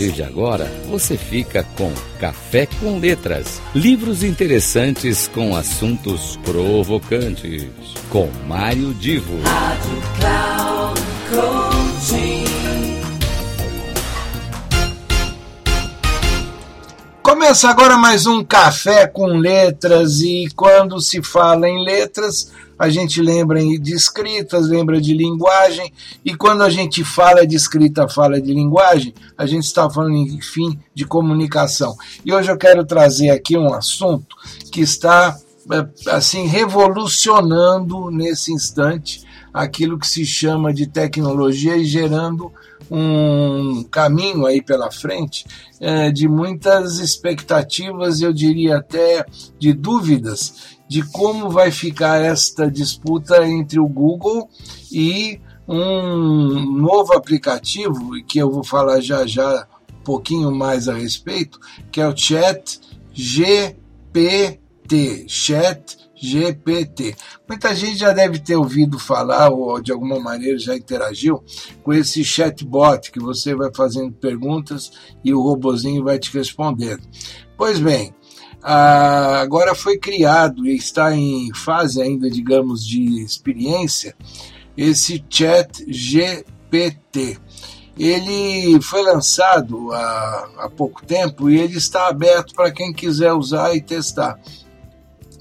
partir de agora, você fica com Café com Letras. Livros interessantes com assuntos provocantes. Com Mário Divo. Rádio Cloud Começa agora mais um Café com Letras e quando se fala em letras, a gente lembra de escritas, lembra de linguagem, e quando a gente fala de escrita, fala de linguagem, a gente está falando, enfim, de comunicação. E hoje eu quero trazer aqui um assunto que está assim revolucionando nesse instante aquilo que se chama de tecnologia e gerando um caminho aí pela frente é, de muitas expectativas, eu diria até de dúvidas de como vai ficar esta disputa entre o Google e um novo aplicativo, que eu vou falar já já um pouquinho mais a respeito, que é o Chat GPT, Chat GPT. Muita gente já deve ter ouvido falar ou de alguma maneira já interagiu com esse chatbot que você vai fazendo perguntas e o robozinho vai te respondendo. Pois bem, agora foi criado e está em fase ainda, digamos, de experiência, esse Chat GPT. Ele foi lançado há, há pouco tempo e ele está aberto para quem quiser usar e testar.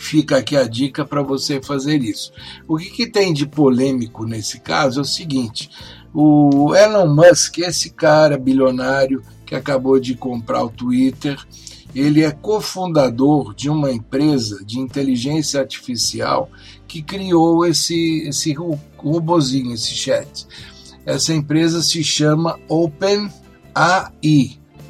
Fica aqui a dica para você fazer isso. O que, que tem de polêmico nesse caso é o seguinte: o Elon Musk, esse cara bilionário que acabou de comprar o Twitter, ele é cofundador de uma empresa de inteligência artificial que criou esse, esse robozinho, esse chat. Essa empresa se chama OpenAI,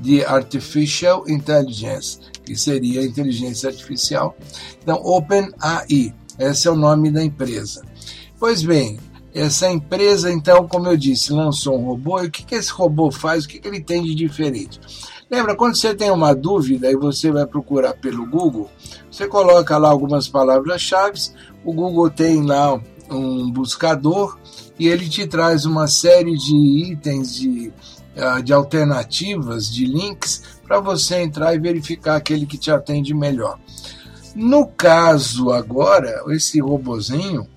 de Artificial Intelligence, que seria a inteligência artificial. Então, OpenAI, esse é o nome da empresa. Pois bem, essa empresa, então, como eu disse, lançou um robô. E o que, que esse robô faz? O que, que ele tem de diferente? Lembra, quando você tem uma dúvida e você vai procurar pelo Google, você coloca lá algumas palavras-chave, o Google tem lá um buscador e ele te traz uma série de itens, de, de alternativas, de links, para você entrar e verificar aquele que te atende melhor. No caso agora, esse robozinho,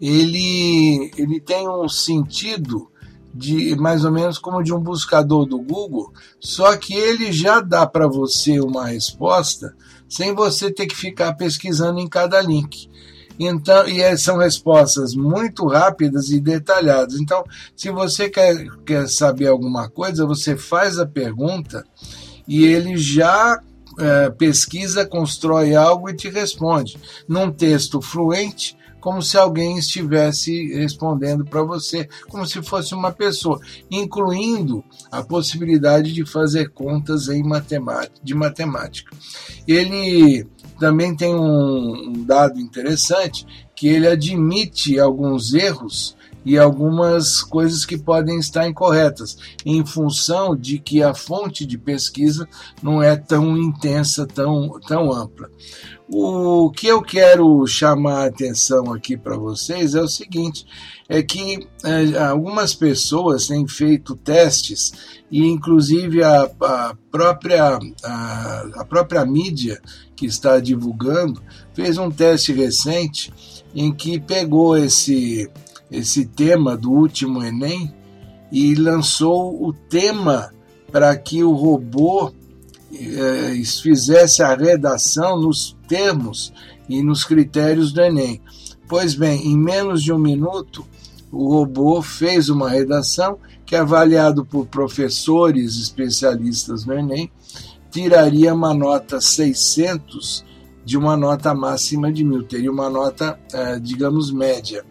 ele, ele tem um sentido de mais ou menos como de um buscador do Google, só que ele já dá para você uma resposta sem você ter que ficar pesquisando em cada link. Então, e é, são respostas muito rápidas e detalhadas. Então, se você quer, quer saber alguma coisa, você faz a pergunta e ele já é, pesquisa, constrói algo e te responde. Num texto fluente, como se alguém estivesse respondendo para você, como se fosse uma pessoa, incluindo a possibilidade de fazer contas em matemática, de matemática. Ele também tem um, dado interessante que ele admite alguns erros e algumas coisas que podem estar incorretas, em função de que a fonte de pesquisa não é tão intensa, tão, tão ampla. O que eu quero chamar a atenção aqui para vocês é o seguinte: é que é, algumas pessoas têm feito testes e, inclusive, a, a própria, a, a própria mídia que está divulgando fez um teste recente em que pegou esse, esse tema do último Enem e lançou o tema para que o robô eh, fizesse a redação nos termos e nos critérios do Enem. Pois bem, em menos de um minuto, o robô fez uma redação que, avaliado por professores especialistas no Enem, tiraria uma nota 600 de uma nota máxima de mil, teria uma nota, eh, digamos, média.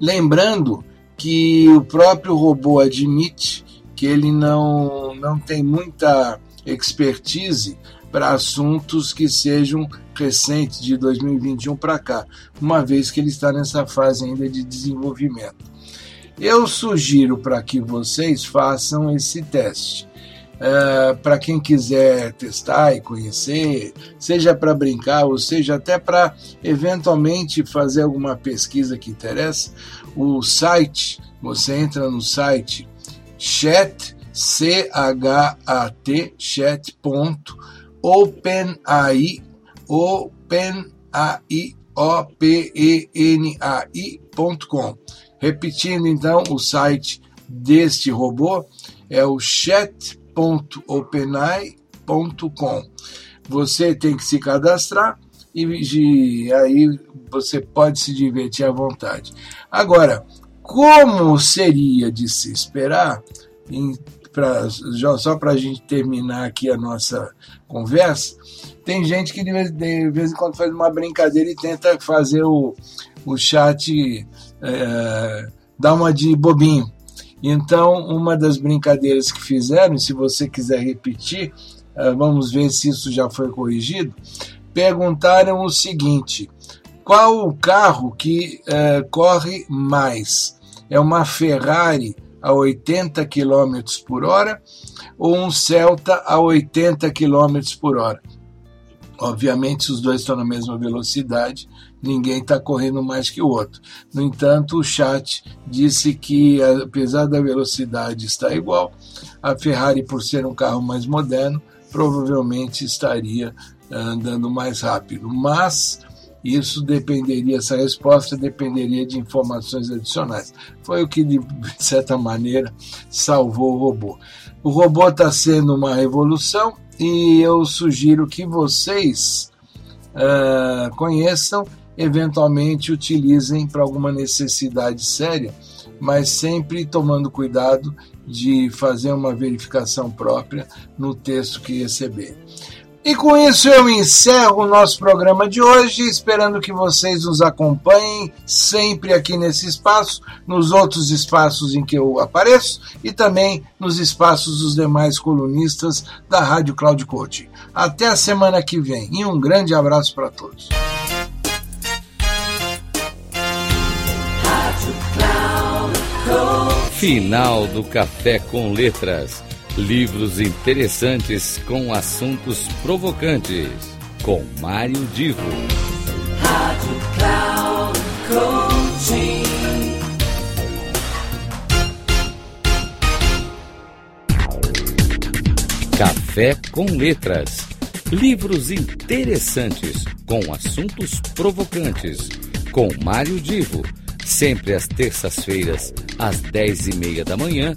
Lembrando que o próprio robô admite que ele não, não tem muita expertise para assuntos que sejam recentes de 2021 para cá, uma vez que ele está nessa fase ainda de desenvolvimento. Eu sugiro para que vocês façam esse teste. Uh, para quem quiser testar e conhecer, seja para brincar ou seja até para eventualmente fazer alguma pesquisa que interessa, o site, você entra no site chat C-H-A-T, chat.openai, openai, O-P-E-N-A-I.com. Repetindo então, o site deste robô é o chat.openai.com. Você tem que se cadastrar e aí você pode se divertir à vontade. Agora, como seria de se esperar, em, pra, só para a gente terminar aqui a nossa conversa, tem gente que de vez, de vez, em quando faz uma brincadeira e tenta fazer o, o chat é, dar uma de bobinho. Então, uma das brincadeiras que fizeram, se você quiser repetir, é, vamos ver se isso já foi corrigido, perguntaram o seguinte: qual o carro que uh, corre mais? É uma Ferrari a 80 km por hora ou um Celta a 80 km por hora? Obviamente, se os dois estão na mesma velocidade, ninguém está correndo mais que o outro. No entanto, o chat disse que, apesar da velocidade estar igual, a Ferrari, por ser um carro mais moderno, provavelmente estaria andando mais rápido. Mas isso dependeria, essa resposta dependeria de informações adicionais. Foi o que, de certa maneira, salvou o robô. O robô está sendo uma revolução e eu sugiro que vocês uh, conheçam, eventualmente utilizem para alguma necessidade séria, mas sempre tomando cuidado de fazer uma verificação própria no texto que receberem. E com isso eu encerro o nosso programa de hoje, esperando que vocês nos acompanhem sempre aqui nesse espaço, nos outros espaços em que eu apareço e também nos espaços dos demais colunistas da Rádio Cloud Coaching. Até a semana que vem e um grande abraço para todos. Final do Café com Letras Livros interessantes com assuntos provocantes. Com Mário Divo. Rádio Cloud Coaching. Café com Letras. Livros interessantes com assuntos provocantes. Com Mário Divo. Sempre às terças-feiras, às dez e meia da manhã